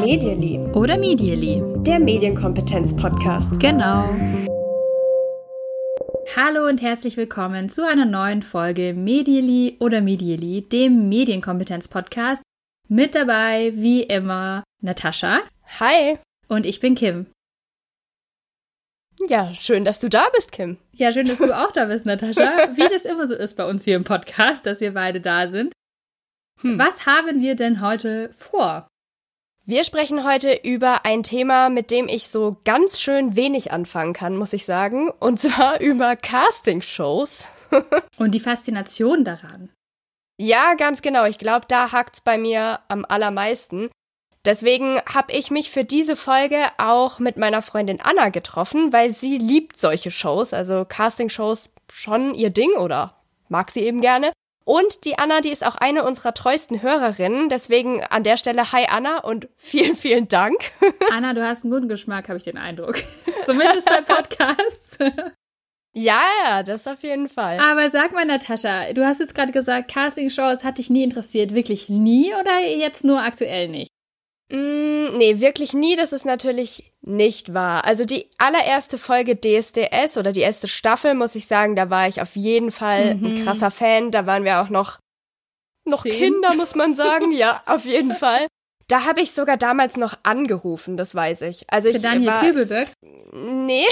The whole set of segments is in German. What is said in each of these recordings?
Medially. Oder Medially. Der Medienkompetenz-Podcast. Genau. Hallo und herzlich willkommen zu einer neuen Folge Medially oder Medially, dem Medienkompetenz-Podcast. Mit dabei, wie immer, Natascha. Hi. Und ich bin Kim. Ja, schön, dass du da bist, Kim. Ja, schön, dass du auch da bist, Natascha. Wie das immer so ist bei uns hier im Podcast, dass wir beide da sind. Hm. Was haben wir denn heute vor? Wir sprechen heute über ein Thema, mit dem ich so ganz schön wenig anfangen kann, muss ich sagen. Und zwar über Castingshows. Und die Faszination daran. Ja, ganz genau. Ich glaube, da hakt's bei mir am allermeisten. Deswegen habe ich mich für diese Folge auch mit meiner Freundin Anna getroffen, weil sie liebt solche Shows, also Castingshows schon ihr Ding oder mag sie eben gerne. Und die Anna, die ist auch eine unserer treuesten Hörerinnen. Deswegen an der Stelle, hi Anna und vielen, vielen Dank. Anna, du hast einen guten Geschmack, habe ich den Eindruck. Zumindest bei Podcasts. Ja, ja, das auf jeden Fall. Aber sag mal, Natascha, du hast jetzt gerade gesagt, Castingshows hat dich nie interessiert. Wirklich nie oder jetzt nur aktuell nicht? Mm, nee, wirklich nie. Das ist natürlich nicht wahr. Also die allererste Folge DSDS oder die erste Staffel, muss ich sagen, da war ich auf jeden Fall mhm. ein krasser Fan. Da waren wir auch noch, noch Kinder, muss man sagen. ja, auf jeden Fall. Da habe ich sogar damals noch angerufen, das weiß ich. Also Für ich Daniel war, Kübelberg? Nee.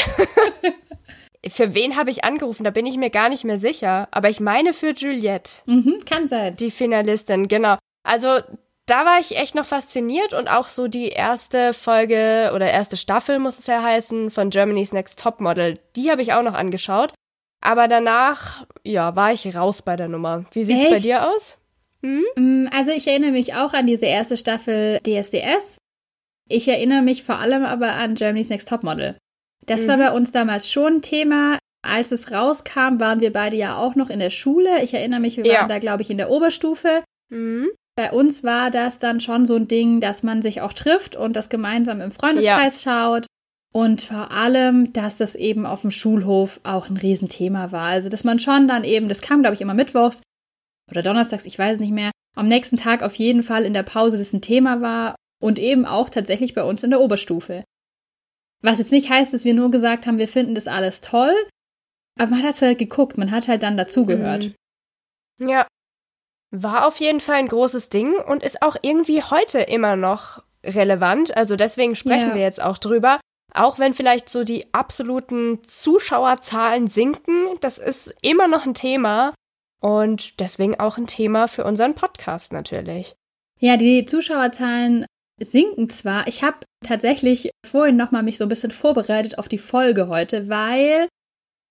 für wen habe ich angerufen? Da bin ich mir gar nicht mehr sicher. Aber ich meine für Juliette. Mhm, kann sein. Die Finalistin, genau. Also da war ich echt noch fasziniert und auch so die erste Folge oder erste Staffel muss es ja heißen von Germany's Next Top Model, die habe ich auch noch angeschaut. Aber danach, ja, war ich raus bei der Nummer. Wie sieht's echt? bei dir aus? Hm? Also ich erinnere mich auch an diese erste Staffel DSDS. Ich erinnere mich vor allem aber an Germany's Next Top Model. Das mhm. war bei uns damals schon ein Thema. Als es rauskam, waren wir beide ja auch noch in der Schule. Ich erinnere mich, wir waren ja. da, glaube ich, in der Oberstufe. Mhm. Bei uns war das dann schon so ein Ding, dass man sich auch trifft und das gemeinsam im Freundeskreis ja. schaut. Und vor allem, dass das eben auf dem Schulhof auch ein Riesenthema war. Also, dass man schon dann eben, das kam, glaube ich, immer mittwochs oder donnerstags, ich weiß nicht mehr, am nächsten Tag auf jeden Fall in der Pause das ein Thema war und eben auch tatsächlich bei uns in der Oberstufe. Was jetzt nicht heißt, dass wir nur gesagt haben, wir finden das alles toll, aber man hat halt geguckt, man hat halt dann dazugehört. Mhm. Ja, war auf jeden Fall ein großes Ding und ist auch irgendwie heute immer noch relevant. Also deswegen sprechen ja. wir jetzt auch drüber. Auch wenn vielleicht so die absoluten Zuschauerzahlen sinken, das ist immer noch ein Thema und deswegen auch ein Thema für unseren Podcast natürlich. Ja, die Zuschauerzahlen sinken zwar. Ich habe tatsächlich vorhin noch mal mich so ein bisschen vorbereitet auf die Folge heute, weil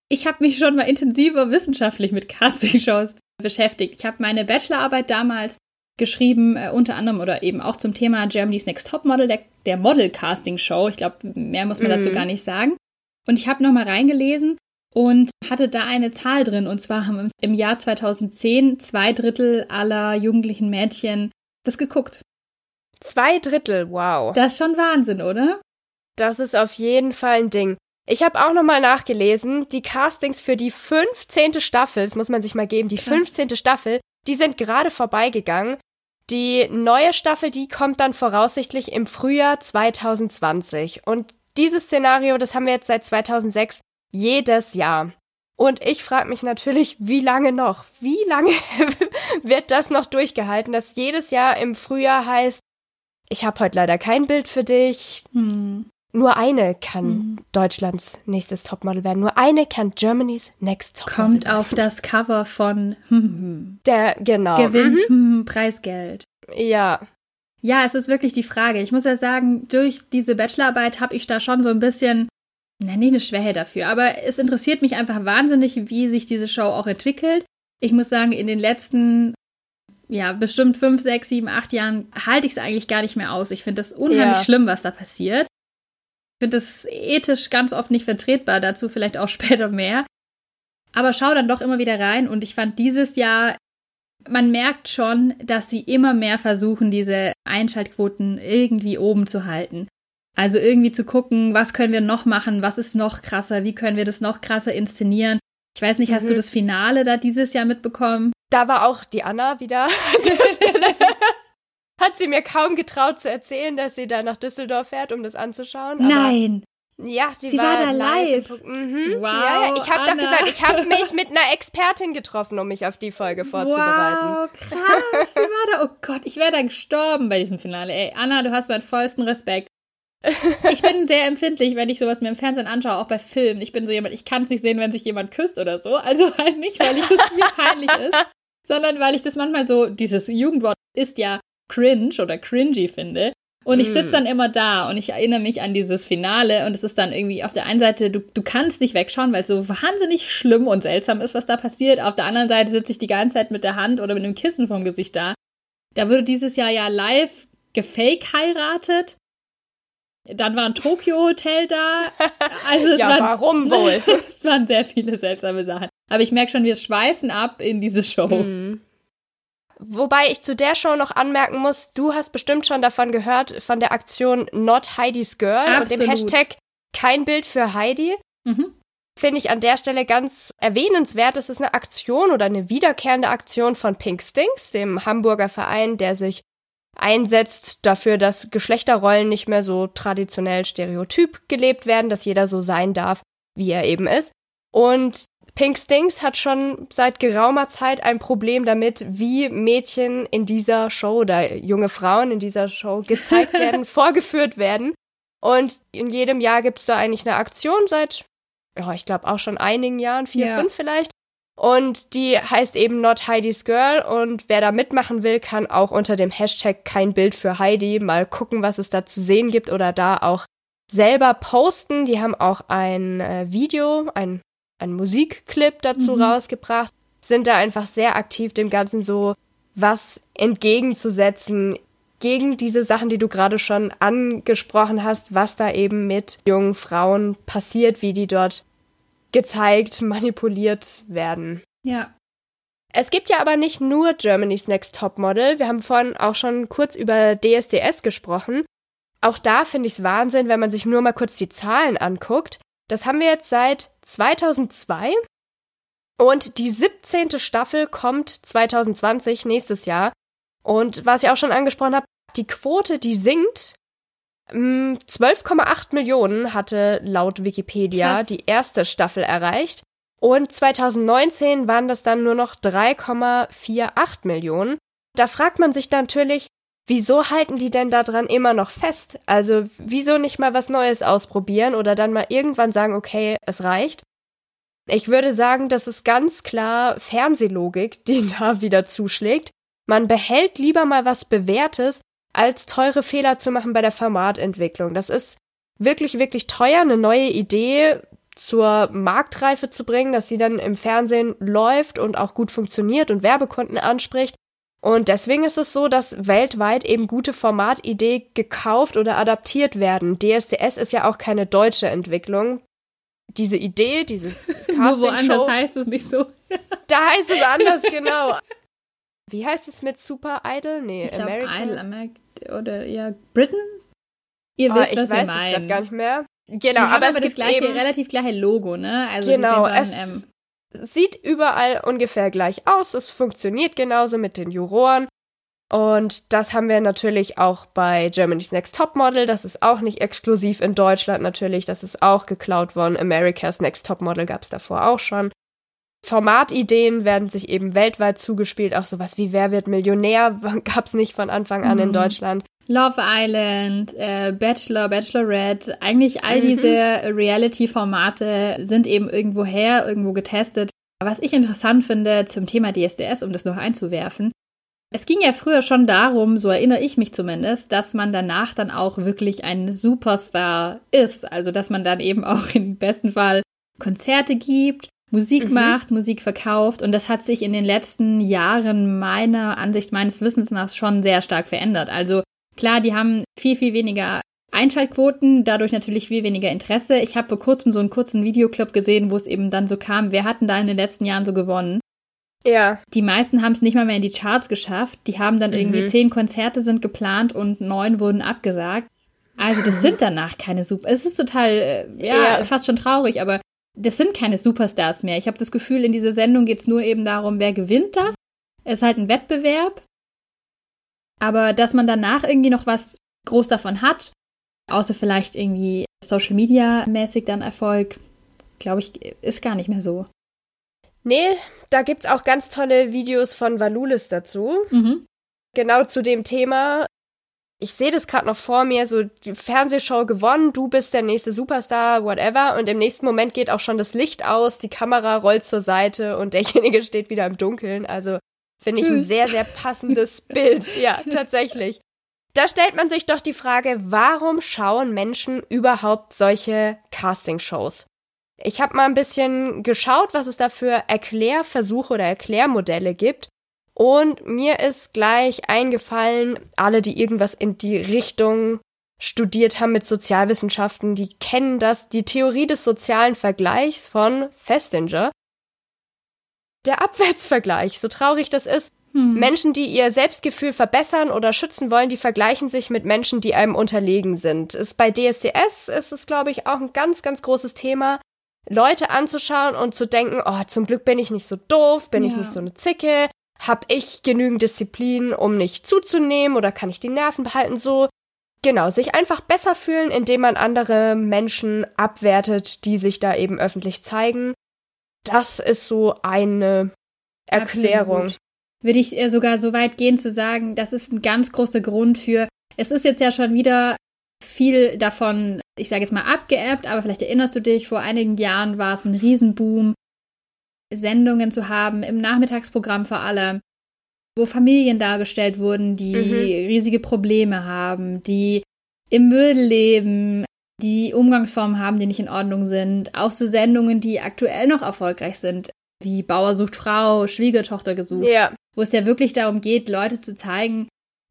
ich habe mich schon mal intensiver wissenschaftlich mit Castingshows beschäftigt. Ich habe meine Bachelorarbeit damals geschrieben, äh, unter anderem oder eben auch zum Thema Germany's Next Top Model, der, der Model-Casting-Show. Ich glaube, mehr muss man mhm. dazu gar nicht sagen. Und ich habe nochmal reingelesen und hatte da eine Zahl drin. Und zwar haben im Jahr 2010 zwei Drittel aller jugendlichen Mädchen das geguckt. Zwei Drittel, wow. Das ist schon Wahnsinn, oder? Das ist auf jeden Fall ein Ding. Ich habe auch nochmal nachgelesen, die Castings für die 15. Staffel, das muss man sich mal geben, die Krass. 15. Staffel, die sind gerade vorbeigegangen. Die neue Staffel, die kommt dann voraussichtlich im Frühjahr 2020. Und dieses Szenario, das haben wir jetzt seit 2006 jedes Jahr. Und ich frage mich natürlich, wie lange noch? Wie lange wird das noch durchgehalten, dass jedes Jahr im Frühjahr heißt, ich habe heute leider kein Bild für dich. Hm. Nur eine kann mhm. Deutschlands nächstes Topmodel werden. Nur eine kann Germany's Next Topmodel Kommt werden. auf das Cover von Der, genau. Gewinnt mhm. Preisgeld. Ja. Ja, es ist wirklich die Frage. Ich muss ja sagen, durch diese Bachelorarbeit habe ich da schon so ein bisschen, na, nicht eine Schwäche dafür, aber es interessiert mich einfach wahnsinnig, wie sich diese Show auch entwickelt. Ich muss sagen, in den letzten, ja, bestimmt fünf, sechs, sieben, acht Jahren halte ich es eigentlich gar nicht mehr aus. Ich finde das unheimlich ja. schlimm, was da passiert finde das ethisch ganz oft nicht vertretbar, dazu vielleicht auch später mehr. Aber schau dann doch immer wieder rein und ich fand dieses Jahr, man merkt schon, dass sie immer mehr versuchen, diese Einschaltquoten irgendwie oben zu halten. Also irgendwie zu gucken, was können wir noch machen, was ist noch krasser, wie können wir das noch krasser inszenieren. Ich weiß nicht, hast mhm. du das Finale da dieses Jahr mitbekommen? Da war auch die Anna wieder an der Stelle. Hat sie mir kaum getraut zu erzählen, dass sie da nach Düsseldorf fährt, um das anzuschauen. Nein. Ja, die Sie war, war da live. Mhm. Wow, ja, ja. Ich habe doch gesagt, ich habe mich mit einer Expertin getroffen, um mich auf die Folge vorzubereiten. Wow, krass. Sie war da. Oh Gott, ich wäre da gestorben bei diesem Finale. Ey, Anna, du hast meinen vollsten Respekt. Ich bin sehr empfindlich, wenn ich sowas mir im Fernsehen anschaue, auch bei Filmen. Ich bin so jemand, ich kann es nicht sehen, wenn sich jemand küsst oder so. Also halt nicht, weil ich das mir peinlich ist, sondern weil ich das manchmal so, dieses Jugendwort ist ja cringe oder cringy finde. Und ich sitze dann immer da und ich erinnere mich an dieses Finale und es ist dann irgendwie auf der einen Seite, du, du kannst nicht wegschauen, weil es so wahnsinnig schlimm und seltsam ist, was da passiert. Auf der anderen Seite sitze ich die ganze Zeit mit der Hand oder mit einem Kissen vom Gesicht da. Da wurde dieses Jahr ja live gefake heiratet. Dann war ein Tokyo-Hotel da. Also es Ja, waren, warum wohl? es waren sehr viele seltsame Sachen. Aber ich merke schon, wir schweifen ab in diese Show. Mhm. Wobei ich zu der Show noch anmerken muss, du hast bestimmt schon davon gehört, von der Aktion Not Heidi's Girl und dem Absolut. Hashtag kein Bild für Heidi. Mhm. Finde ich an der Stelle ganz erwähnenswert. Es ist eine Aktion oder eine wiederkehrende Aktion von Pink Stinks, dem Hamburger Verein, der sich einsetzt dafür, dass Geschlechterrollen nicht mehr so traditionell stereotyp gelebt werden, dass jeder so sein darf, wie er eben ist. Und Pink Stinks hat schon seit geraumer Zeit ein Problem damit, wie Mädchen in dieser Show oder junge Frauen in dieser Show gezeigt werden, vorgeführt werden. Und in jedem Jahr gibt es da eigentlich eine Aktion seit, ja, ich glaube auch schon einigen Jahren, vier, Ja. fünf vielleicht. Und die heißt eben Not Heidi's Girl. Und wer da mitmachen will, kann auch unter dem Hashtag kein Bild für Heidi mal gucken, was es da zu sehen gibt oder da auch selber posten. Die haben auch ein äh, Video, ein, ein Musikclip dazu Mhm. rausgebracht, sind da einfach sehr aktiv, dem Ganzen so was entgegenzusetzen gegen diese Sachen, die du gerade schon angesprochen hast, was da eben mit jungen Frauen passiert, wie die dort gezeigt, manipuliert werden. Ja. Es gibt ja aber nicht nur Germany's Next Topmodel. Wir haben vorhin auch schon kurz über DSDS gesprochen. Auch da finde ich es Wahnsinn, wenn man sich nur mal kurz die Zahlen anguckt. Das haben wir jetzt seit 2002 und die 17. Staffel kommt 2020 nächstes Jahr. Und was ich auch schon angesprochen habe, die Quote, die sinkt. Mm, 12,8 Millionen hatte laut Wikipedia Krass. die erste Staffel erreicht. Und 2019 waren das dann nur noch 3,48 Millionen. Da fragt man sich dann natürlich, wieso halten die denn daran immer noch fest? Also wieso nicht mal was Neues ausprobieren oder dann mal irgendwann sagen, okay, es reicht? Ich würde sagen, das ist ganz klar Fernsehlogik, die da wieder zuschlägt. Man behält lieber mal was Bewährtes, als teure Fehler zu machen bei der Formatentwicklung. Das ist wirklich, wirklich teuer, eine neue Idee zur Marktreife zu bringen, dass sie dann im Fernsehen läuft und auch gut funktioniert und Werbekunden anspricht. Und deswegen ist es so, dass weltweit eben gute Formatidee gekauft oder adaptiert werden. DSDS ist ja auch keine deutsche Entwicklung. Diese Idee, dieses Nur woanders heißt es nicht so. da heißt es anders, genau. Wie heißt es mit Super Idol? Nee, Ich glaube, American. Idol, Amerik oder ja, Britain? Ihr Ah, wisst, ich was weiß wir es meinen. gar nicht mehr. Genau, haben aber es das gibt gleiche, eben, relativ gleiche Logo, ne? Also Genau, die es- dann, ähm, sieht überall ungefähr gleich aus. Es funktioniert genauso mit den Juroren. Und das haben wir natürlich auch bei Germany's Next Topmodel. Das ist auch nicht exklusiv in Deutschland natürlich. Das ist auch geklaut worden. America's Next Topmodel gab es davor auch schon. Formatideen werden sich eben weltweit zugespielt. Auch sowas wie Wer wird Millionär gab es nicht von Anfang an in Mhm. Deutschland. Love Island, äh, Bachelor, Bachelorette, eigentlich all Mhm. diese Reality-Formate sind eben irgendwo her, irgendwo getestet. Was ich interessant finde zum Thema DSDS, um das noch einzuwerfen, es ging ja früher schon darum, so erinnere ich mich zumindest, dass man danach dann auch wirklich ein Superstar ist. Also, dass man dann eben auch im besten Fall Konzerte gibt, Musik Mhm. macht, Musik verkauft. Und das hat sich in den letzten Jahren meiner Ansicht, meines Wissens nach schon sehr stark verändert. Also, klar, die haben viel, viel weniger Einschaltquoten, dadurch natürlich viel weniger Interesse. Ich habe vor kurzem so einen kurzen Videoclip gesehen, wo es eben dann so kam, wer hatten da in den letzten Jahren so gewonnen? Ja, Die meisten haben es nicht mal mehr in die Charts geschafft. Die haben dann irgendwie Mhm. zehn Konzerte sind geplant und neun wurden abgesagt. Also das sind danach keine Super. Es ist total, äh, ja, Ja. fast schon traurig, aber das sind keine Superstars mehr. Ich habe das Gefühl, in dieser Sendung geht es nur eben darum, wer gewinnt das. Es ist halt ein Wettbewerb. Aber dass man danach irgendwie noch was groß davon hat, außer vielleicht irgendwie Social Media mäßig dann Erfolg, glaube ich, ist gar nicht mehr so. Nee, da gibt's auch ganz tolle Videos von Valulis dazu. Mhm. Genau zu dem Thema. Ich sehe das gerade noch vor mir, so die Fernsehshow gewonnen, du bist der nächste Superstar, whatever. Und im nächsten Moment geht auch schon das Licht aus, die Kamera rollt zur Seite und derjenige steht wieder im Dunkeln. Also finde ich ein sehr, sehr passendes Bild. Ja, tatsächlich. Da stellt man sich doch die Frage, warum schauen Menschen überhaupt solche Castingshows? Ich habe mal ein bisschen geschaut, was es da für Erklärversuche oder Erklärmodelle gibt. Und mir ist gleich eingefallen, alle, die irgendwas in die Richtung studiert haben mit Sozialwissenschaften, die kennen das, die Theorie des sozialen Vergleichs von Festinger. Der Abwärtsvergleich, so traurig das ist, hm. Menschen, die ihr Selbstgefühl verbessern oder schützen wollen, die vergleichen sich mit Menschen, die einem unterlegen sind. Ist bei DSDS ist es, glaube ich, auch ein ganz, ganz großes Thema. Leute anzuschauen und zu denken, oh, zum Glück bin ich nicht so doof, bin ja. ich nicht so eine Zicke, hab ich genügend Disziplin, um nicht zuzunehmen oder kann ich die Nerven behalten so? Genau, sich einfach besser fühlen, indem man andere Menschen abwertet, die sich da eben öffentlich zeigen. Das ist so eine Erklärung. Absolut. Würde ich sogar so weit gehen zu sagen, das ist ein ganz großer Grund für, es ist jetzt ja schon wieder viel davon, ich sage jetzt mal abgeebbt, aber vielleicht erinnerst du dich, vor einigen Jahren war es ein Riesenboom, Sendungen zu haben, im Nachmittagsprogramm vor allem, wo Familien dargestellt wurden, die mhm. riesige Probleme haben, die im Müll leben, die Umgangsformen haben, die nicht in Ordnung sind. Auch so Sendungen, die aktuell noch erfolgreich sind, wie Bauer sucht Frau, Schwiegertochter gesucht, ja. wo es ja wirklich darum geht, Leute zu zeigen,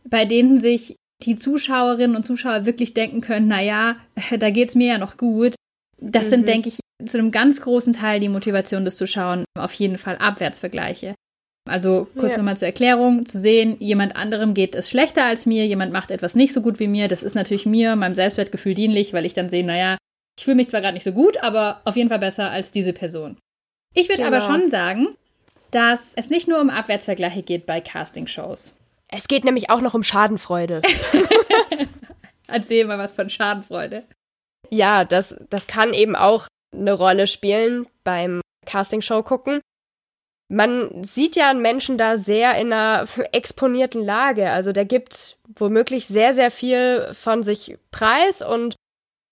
bei denen sich die Zuschauerinnen und Zuschauer wirklich denken können, naja, da geht's mir ja noch gut. Das mhm. sind, denke ich, zu einem ganz großen Teil die Motivation des Zuschauern auf jeden Fall Abwärtsvergleiche. Also kurz ja. nochmal zur Erklärung, zu sehen, jemand anderem geht es schlechter als mir, jemand macht etwas nicht so gut wie mir, das ist natürlich mir, meinem Selbstwertgefühl dienlich, weil ich dann sehe, naja, ich fühle mich zwar gerade nicht so gut, aber auf jeden Fall besser als diese Person. Ich würde genau. aber schon sagen, dass es nicht nur um Abwärtsvergleiche geht bei Castingshows. Es geht nämlich auch noch um Schadenfreude. Erzähl mal was von Schadenfreude. Ja, das, das kann eben auch eine Rolle spielen beim Castingshow gucken. Man sieht ja einen Menschen da sehr in einer exponierten Lage. Also der gibt womöglich sehr, sehr viel von sich preis und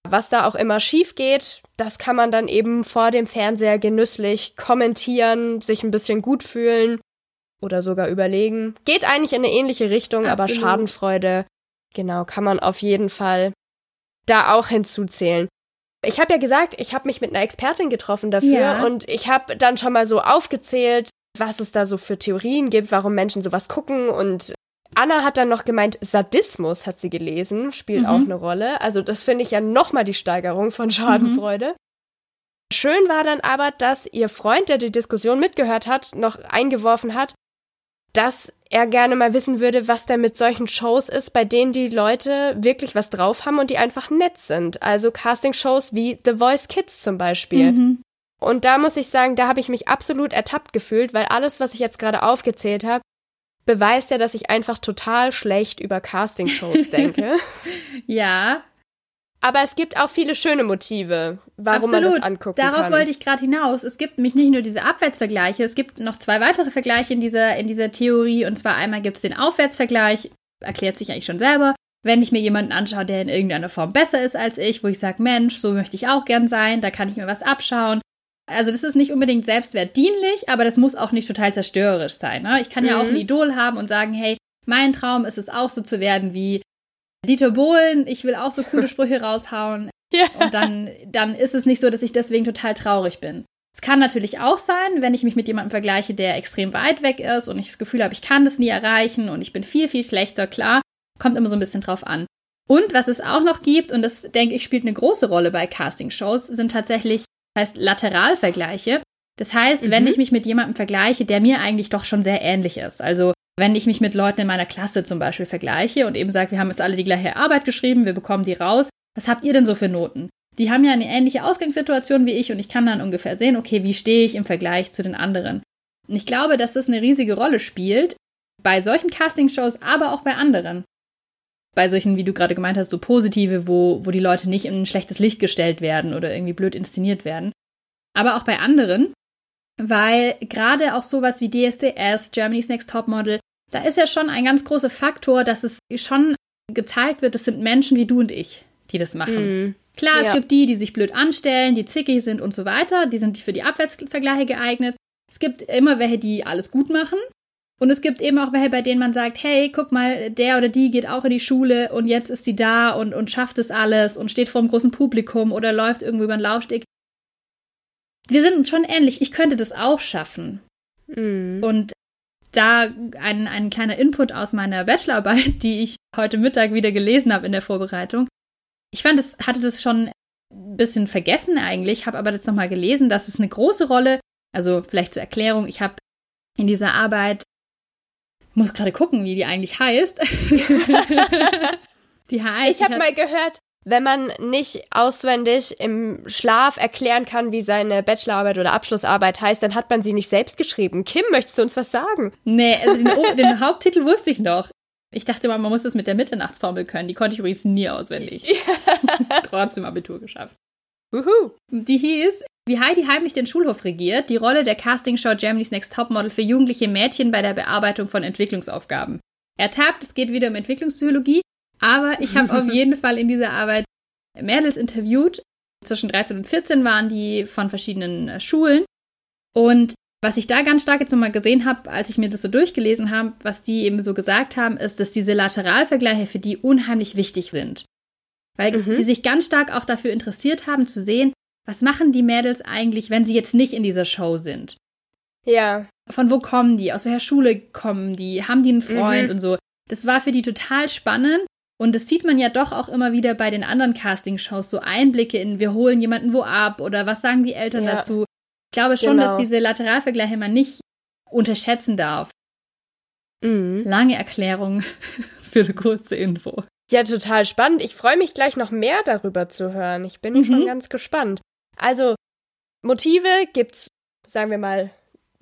was da auch immer schief geht, das kann man dann eben vor dem Fernseher genüsslich kommentieren, sich ein bisschen gut fühlen oder sogar überlegen. Geht eigentlich in eine ähnliche Richtung, Absolut. aber Schadenfreude, genau, kann man auf jeden Fall da auch hinzuzählen. Ich habe ja gesagt, ich habe mich mit einer Expertin getroffen dafür ja. und ich habe dann schon mal so aufgezählt, was es da so für Theorien gibt, warum Menschen sowas gucken und Anna hat dann noch gemeint, Sadismus hat sie gelesen, spielt mhm. auch eine Rolle. Also das finde ich ja nochmal die Steigerung von Schadenfreude. Mhm. Schön war dann aber, dass ihr Freund, der die Diskussion mitgehört hat, noch eingeworfen hat, dass er gerne mal wissen würde, was denn mit solchen Shows ist, bei denen die Leute wirklich was drauf haben und die einfach nett sind. Also Casting-Shows wie The Voice Kids zum Beispiel. Mhm. Und da muss ich sagen, da habe ich mich absolut ertappt gefühlt, weil alles, was ich jetzt gerade aufgezählt habe, beweist ja, dass ich einfach total schlecht über Casting-Shows denke. ja, aber es gibt auch viele schöne Motive, warum Absolut. man das angucken Darauf kann. Darauf wollte ich gerade hinaus. Es gibt nämlich nicht nur diese Abwärtsvergleiche, es gibt noch zwei weitere Vergleiche in dieser, in dieser Theorie. Und zwar einmal gibt es den Aufwärtsvergleich, erklärt sich eigentlich schon selber. Wenn ich mir jemanden anschaue, der in irgendeiner Form besser ist als ich, wo ich sage, Mensch, so möchte ich auch gern sein, da kann ich mir was abschauen. Also das ist nicht unbedingt selbstwertdienlich, aber das muss auch nicht total zerstörerisch sein. Ne? Ich kann mhm. ja auch ein mhm. Idol haben und sagen, hey, mein Traum ist es auch so zu werden wie Dieter Bohlen, ich will auch so coole Sprüche raushauen. Ja. Und dann, dann ist es nicht so, dass ich deswegen total traurig bin. Es kann natürlich auch sein, wenn ich mich mit jemandem vergleiche, der extrem weit weg ist und ich das Gefühl habe, ich kann das nie erreichen und ich bin viel, viel schlechter, klar, kommt immer so ein bisschen drauf an. Und was es auch noch gibt, und das denke ich spielt eine große Rolle bei Castingshows, sind tatsächlich, heißt Lateralvergleiche. Das heißt, mhm. wenn ich mich mit jemandem vergleiche, der mir eigentlich doch schon sehr ähnlich ist. Also wenn ich mich mit Leuten in meiner Klasse zum Beispiel vergleiche und eben sage, wir haben jetzt alle die gleiche Arbeit geschrieben, wir bekommen die raus, was habt ihr denn so für Noten? Die haben ja eine ähnliche Ausgangssituation wie ich und ich kann dann ungefähr sehen, okay, wie stehe ich im Vergleich zu den anderen? Und ich glaube, dass das eine riesige Rolle spielt bei solchen Castingshows, aber auch bei anderen. Bei solchen, wie du gerade gemeint hast, so positive, wo, wo die Leute nicht in ein schlechtes Licht gestellt werden oder irgendwie blöd inszeniert werden. Aber auch bei anderen, weil gerade auch sowas wie DSDS, Germany's Next Topmodel, da ist ja schon ein ganz großer Faktor, dass es schon gezeigt wird, das sind Menschen wie du und ich, die das machen. Mm. Klar, ja. es gibt die, die sich blöd anstellen, die zickig sind und so weiter, die sind für die Abwärtsvergleiche geeignet. Es gibt immer welche, die alles gut machen. Und es gibt eben auch welche, bei denen man sagt, hey, guck mal, der oder die geht auch in die Schule und jetzt ist sie da und, und schafft es alles und steht vor einem großen Publikum oder läuft irgendwo über den Laufsteg. Wir sind uns schon ähnlich. Ich könnte das auch schaffen. Mm. Und da ein, ein kleiner Input aus meiner Bachelorarbeit, die ich heute Mittag wieder gelesen habe in der Vorbereitung. Ich fand, es hatte das schon ein bisschen vergessen eigentlich, habe aber jetzt nochmal gelesen, dass es eine große Rolle, also vielleicht zur Erklärung, ich habe in dieser Arbeit, muss gerade gucken, wie die eigentlich heißt. die heißt. Ich habe mal gehört, wenn man nicht auswendig im Schlaf erklären kann, wie seine Bachelorarbeit oder Abschlussarbeit heißt, dann hat man sie nicht selbst geschrieben. Kim, möchtest du uns was sagen? Nee, also den, den Haupttitel wusste ich noch. Ich dachte mal, man muss das mit der Mitternachtsformel können. Die konnte ich übrigens nie auswendig. Trotzdem Abitur geschafft. Uhu. Die hieß, wie Heidi heimlich den Schulhof regiert, die Rolle der Castingshow Germany's Next Topmodel für jugendliche Mädchen bei der Bearbeitung von Entwicklungsaufgaben. Ertappt, es geht wieder um Entwicklungspsychologie, aber ich habe auf jeden Fall in dieser Arbeit Mädels interviewt. Zwischen 13 und 14 waren die von verschiedenen äh, Schulen. Und was ich da ganz stark jetzt nochmal gesehen habe, als ich mir das so durchgelesen habe, was die eben so gesagt haben, ist, dass diese Lateralvergleiche für die unheimlich wichtig sind. Weil mhm. die sich ganz stark auch dafür interessiert haben zu sehen, was machen die Mädels eigentlich, wenn sie jetzt nicht in dieser Show sind. Ja. Von wo kommen die? Aus welcher Schule kommen die? Haben die einen Freund mhm. und so? Das war für die total spannend. Und das sieht man ja doch auch immer wieder bei den anderen Castingshows, so Einblicke in, wir holen jemanden wo ab oder was sagen die Eltern ja. dazu. Ich glaube schon, genau. dass diese Lateralvergleiche man nicht unterschätzen darf. Mhm. Lange Erklärung für eine kurze Info. Ja, total spannend. Ich freue mich gleich noch mehr darüber zu hören. Ich bin mhm. schon ganz gespannt. Also, Motive gibt's, sagen wir mal,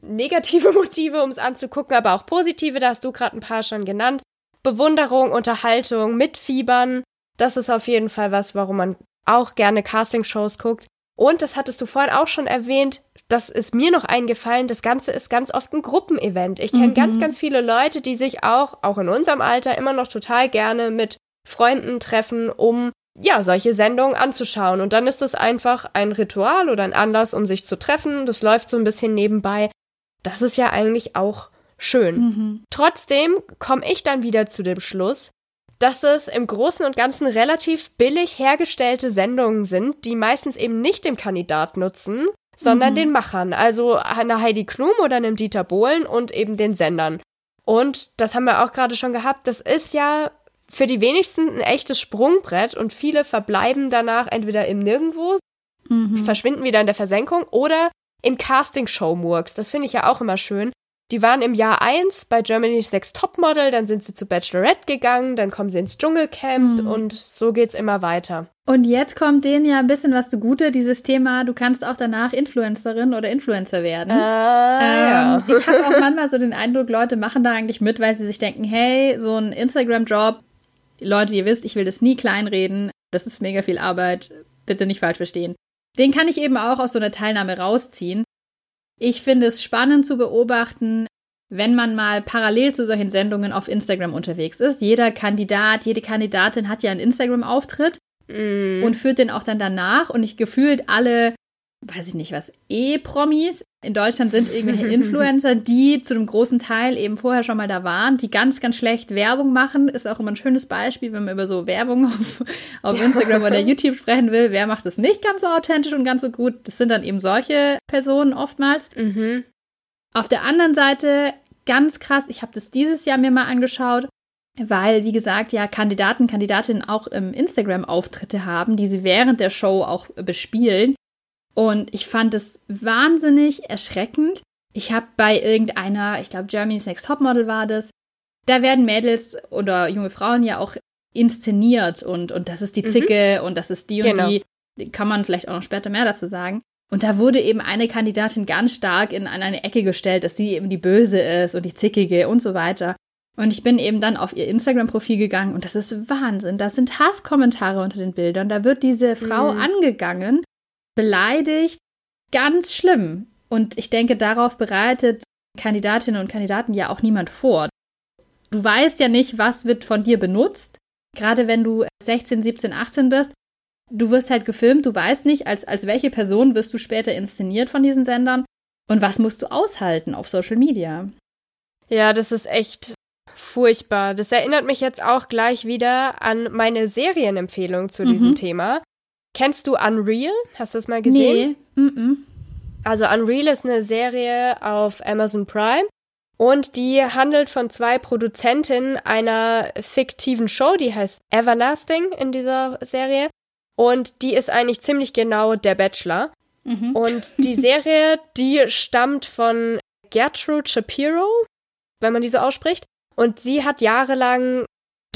negative Motive, um es anzugucken, aber auch positive, da hast du gerade ein paar schon genannt. Bewunderung, Unterhaltung, Mitfiebern, das ist auf jeden Fall was, warum man auch gerne Castingshows guckt. Und das hattest du vorhin auch schon erwähnt, das ist mir noch eingefallen, das Ganze ist ganz oft ein Gruppenevent. Ich kenne mhm. ganz, ganz viele Leute, die sich auch, auch in unserem Alter, immer noch total gerne mit Freunden treffen, um ja, solche Sendungen anzuschauen. Und dann ist es einfach ein Ritual oder ein Anlass, um sich zu treffen. Das läuft so ein bisschen nebenbei. Das ist ja eigentlich auch schön. Mhm. Trotzdem komme ich dann wieder zu dem Schluss, dass es im Großen und Ganzen relativ billig hergestellte Sendungen sind, die meistens eben nicht dem Kandidat nutzen, sondern mhm. den Machern, also einer Heidi Klum oder einem Dieter Bohlen und eben den Sendern. Und das haben wir auch gerade schon gehabt, das ist ja für die wenigsten ein echtes Sprungbrett und viele verbleiben danach entweder im Nirgendwo, mhm. verschwinden wieder in der Versenkung oder im Casting-Show-Murks. Das finde ich ja auch immer schön, die waren im Jahr 1 bei Germany's Next Topmodel, dann sind sie zu Bachelorette gegangen, dann kommen sie ins Dschungelcamp mhm. und so geht's immer weiter. Und jetzt kommt denen ja ein bisschen was zugute, dieses Thema, du kannst auch danach Influencerin oder Influencer werden. Äh, ähm, ja. Ich habe auch manchmal so den Eindruck, Leute machen da eigentlich mit, weil sie sich denken, hey, so ein Instagram-Job, Leute, ihr wisst, ich will das nie kleinreden, das ist mega viel Arbeit, bitte nicht falsch verstehen. Den kann ich eben auch aus so einer Teilnahme rausziehen. Ich finde es spannend zu beobachten, wenn man mal parallel zu solchen Sendungen auf Instagram unterwegs ist. Jeder Kandidat, jede Kandidatin hat ja einen Instagram-Auftritt mm. und führt den auch dann danach. Und ich gefühlt alle weiß ich nicht was, E-Promis in Deutschland sind irgendwelche Influencer, die zu einem großen Teil eben vorher schon mal da waren, die ganz, ganz schlecht Werbung machen. Ist auch immer ein schönes Beispiel, wenn man über so Werbung auf, auf Instagram oder YouTube sprechen will. Wer macht das nicht ganz so authentisch und ganz so gut? Das sind dann eben solche Personen oftmals. Mhm. Auf der anderen Seite, ganz krass, ich habe das dieses Jahr mir mal angeschaut, weil, wie gesagt, ja, Kandidaten, Kandidatinnen auch im Instagram-Auftritte haben, die sie während der Show auch bespielen. Und ich fand es wahnsinnig erschreckend. Ich habe bei irgendeiner, ich glaube Germany's Next Topmodel war das, da werden Mädels oder junge Frauen ja auch inszeniert und, und das ist die mhm. Zicke mhm. und das ist die und genau. die. Kann man vielleicht auch noch später mehr dazu sagen. Und da wurde eben eine Kandidatin ganz stark in eine Ecke gestellt, dass sie eben die Böse ist und die Zickige und so weiter. Und ich bin eben dann auf ihr Instagram-Profil gegangen und das ist Wahnsinn. Da sind Hasskommentare unter den Bildern. Da wird diese Frau mhm. angegangen, beleidigt, ganz schlimm. Und ich denke, darauf bereitet Kandidatinnen und Kandidaten ja auch niemand vor. Du weißt ja nicht, was wird von dir benutzt. Gerade wenn du 16, 17, 18 bist, du wirst halt gefilmt, du weißt nicht, als, als welche Person wirst du später inszeniert von diesen Sendern und was musst du aushalten auf Social Media. Ja, das ist echt furchtbar. Das erinnert mich jetzt auch gleich wieder an meine Serienempfehlung zu mhm. diesem Thema. Kennst du Unreal? Hast du es mal gesehen? Nee. Mm. Also Unreal ist eine Serie auf Amazon Prime und die handelt von zwei Produzentinnen einer fiktiven Show, die heißt Everlasting in dieser Serie. Und die ist eigentlich ziemlich genau der Bachelor. Mhm. Und die Serie, die stammt von Gertrude Shapiro, wenn man diese ausspricht. Und sie hat jahrelang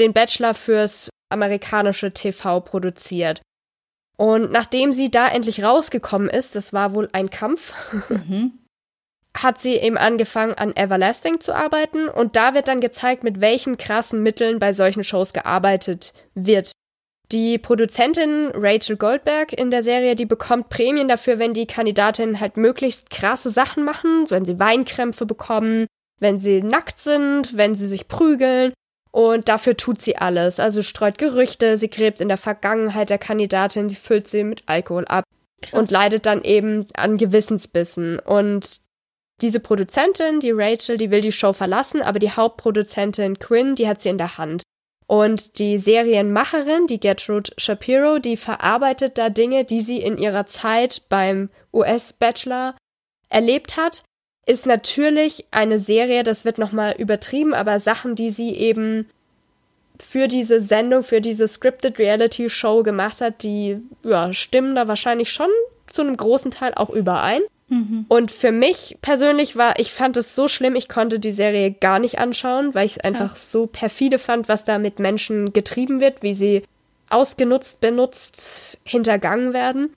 den Bachelor fürs amerikanische TV produziert. Und nachdem sie da endlich rausgekommen ist, das war wohl ein Kampf, mhm. hat sie eben angefangen, an Everlasting zu arbeiten. Und da wird dann gezeigt, mit welchen krassen Mitteln bei solchen Shows gearbeitet wird. Die Produzentin Rachel Goldberg in der Serie, die bekommt Prämien dafür, wenn die Kandidatinnen halt möglichst krasse Sachen machen, wenn sie Weinkrämpfe bekommen, wenn sie nackt sind, wenn sie sich prügeln. Und dafür tut sie alles. Also streut Gerüchte, sie gräbt in der Vergangenheit der Kandidatin, sie füllt sie mit Alkohol ab Krass. und leidet dann eben an Gewissensbissen. Und diese Produzentin, die Rachel, die will die Show verlassen, aber die Hauptproduzentin Quinn, die hat sie in der Hand. Und die Serienmacherin, die Gertrude Shapiro, die verarbeitet da Dinge, die sie in ihrer Zeit beim US-Bachelor erlebt hat. Ist natürlich eine Serie, das wird nochmal übertrieben, aber Sachen, die sie eben für diese Sendung, für diese Scripted Reality Show gemacht hat, die ja, stimmen da wahrscheinlich schon zu einem großen Teil auch überein. Mhm. Und für mich persönlich war, ich fand es so schlimm, ich konnte die Serie gar nicht anschauen, weil ich es einfach so perfide fand, was da mit Menschen getrieben wird, wie sie ausgenutzt, benutzt, hintergangen werden.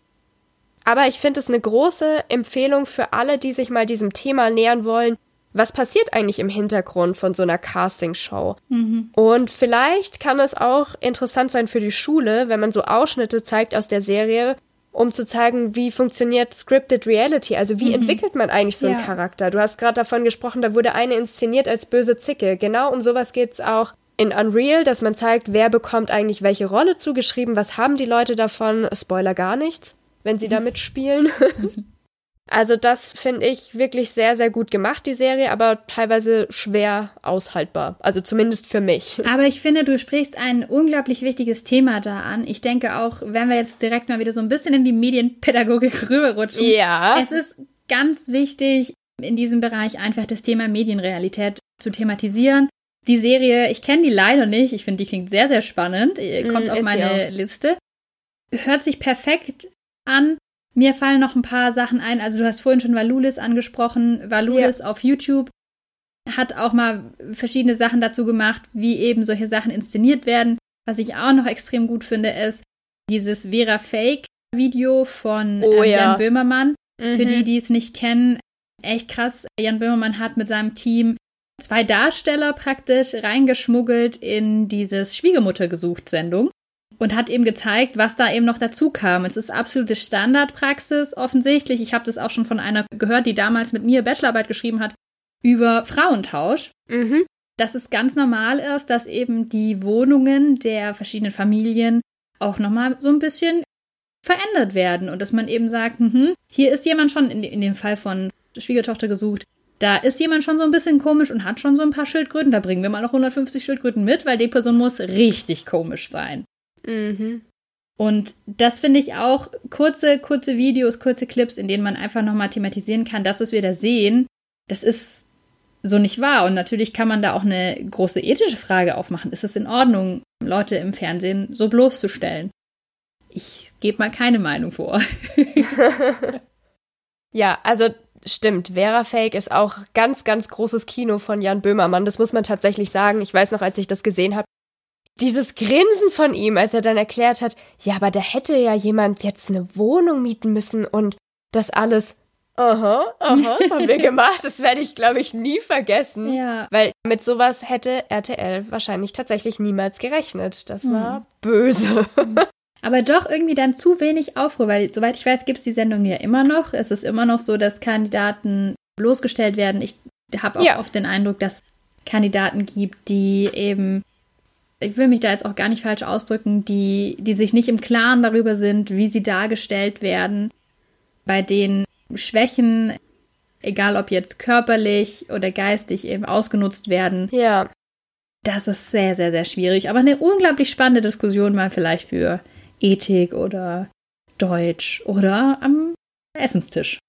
Aber ich finde es eine große Empfehlung für alle, die sich mal diesem Thema nähern wollen. Was passiert eigentlich im Hintergrund von so einer Castingshow? Mhm. Und vielleicht kann es auch interessant sein für die Schule, wenn man so Ausschnitte zeigt aus der Serie, um zu zeigen, wie funktioniert Scripted Reality, also wie mhm. entwickelt man eigentlich so einen Charakter. Du hast gerade davon gesprochen, da wurde eine inszeniert als böse Zicke. Genau um sowas geht es auch in Unreal, dass man zeigt, wer bekommt eigentlich welche Rolle zugeschrieben, was haben die Leute davon, Spoiler gar nichts, wenn sie da mitspielen. Also das finde ich wirklich sehr, sehr gut gemacht, die Serie, aber teilweise schwer aushaltbar. Also zumindest für mich. Aber ich finde, du sprichst ein unglaublich wichtiges Thema da an. Ich denke auch, wenn wir jetzt direkt mal wieder so ein bisschen in die Medienpädagogik rüberrutschen. Ja. Es ist ganz wichtig, in diesem Bereich einfach das Thema Medienrealität zu thematisieren. Die Serie, ich kenne die leider nicht. Ich finde, die klingt sehr, sehr spannend. Kommt mm, auf meine Liste. Hört sich perfekt an mir fallen noch ein paar Sachen ein. Also du hast vorhin schon Valulis angesprochen. Valulis ja. auf YouTube hat auch mal verschiedene Sachen dazu gemacht, wie eben solche Sachen inszeniert werden. Was ich auch noch extrem gut finde, ist dieses Vera Fake Video von oh, ähm, ja. Jan Böhmermann. Mhm. Für die, die es nicht kennen, echt krass. Jan Böhmermann hat mit seinem Team zwei Darsteller praktisch reingeschmuggelt in dieses Schwiegermutter gesucht Sendung und hat eben gezeigt, was da eben noch dazu kam. Es ist absolute Standardpraxis offensichtlich. Ich habe das auch schon von einer gehört, die damals mit mir Bachelorarbeit geschrieben hat über Frauentausch. Mhm. Dass es ganz normal ist, dass eben die Wohnungen der verschiedenen Familien auch nochmal so ein bisschen verändert werden und dass man eben sagt, hm, hier ist jemand schon, in, in dem Fall von Schwiegertochter gesucht, da ist jemand schon so ein bisschen komisch und hat schon so ein paar Schildkröten, da bringen wir mal noch 150 Schildkröten mit, weil die Person muss richtig komisch sein. Mhm. Und das finde ich auch kurze, kurze Videos, kurze Clips, in denen man einfach nochmal thematisieren kann, dass es wir da sehen, das ist so nicht wahr. Und natürlich kann man da auch eine große ethische Frage aufmachen. Ist es in Ordnung, Leute im Fernsehen so bloßzustellen? Ich gebe mal keine Meinung vor. ja, also stimmt. Vera Fake ist auch ganz, ganz großes Kino von Jan Böhmermann. Das muss man tatsächlich sagen. Ich weiß noch, als ich das gesehen habe, dieses Grinsen von ihm, als er dann erklärt hat, ja, aber da hätte ja jemand jetzt eine Wohnung mieten müssen und das alles, aha, aha, haben wir gemacht. Das werde ich, glaube ich, nie vergessen. Ja. Weil mit sowas hätte RTL wahrscheinlich tatsächlich niemals gerechnet. Das war mhm. böse. Aber doch irgendwie dann zu wenig Aufruhr, weil soweit ich weiß, gibt es die Sendung ja immer noch. Es ist immer noch so, dass Kandidaten bloßgestellt werden. Ich habe auch ja. oft den Eindruck, dass Kandidaten gibt, die eben, ich will mich da jetzt auch gar nicht falsch ausdrücken, die, die sich nicht im Klaren darüber sind, wie sie dargestellt werden, bei denen Schwächen, egal ob jetzt körperlich oder geistig, eben ausgenutzt werden. Ja. Das ist sehr, sehr, sehr schwierig. Aber eine unglaublich spannende Diskussion mal vielleicht für Ethik oder Deutsch oder am Essenstisch.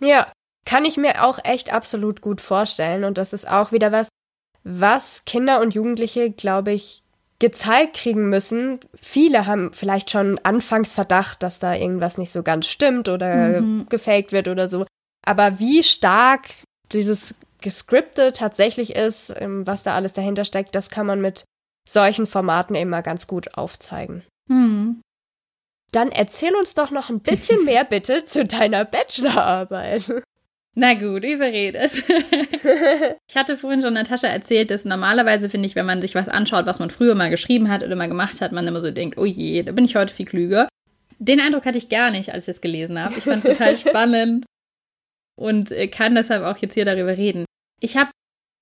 Ja, kann ich mir auch echt absolut gut vorstellen. Und das ist auch wieder was, was Kinder und Jugendliche, glaube ich, gezeigt kriegen müssen. Viele haben vielleicht schon Anfangsverdacht, dass da irgendwas nicht so ganz stimmt oder mhm. gefaked wird oder so. Aber wie stark dieses gescriptet tatsächlich ist, ähm, was da alles dahinter steckt, das kann man mit solchen Formaten immer ganz gut aufzeigen. Mhm. Dann erzähl uns doch noch ein bisschen mehr bitte zu deiner Bachelorarbeit. Na gut, überredet. ich hatte vorhin schon Natascha erzählt, dass normalerweise finde ich, wenn man sich was anschaut, was man früher mal geschrieben hat oder mal gemacht hat, man immer so denkt, oh je, da bin ich heute viel klüger. Den Eindruck hatte ich gar nicht, als ich es gelesen habe. Ich fand es total spannend und äh, kann deshalb auch jetzt hier darüber reden. Ich habe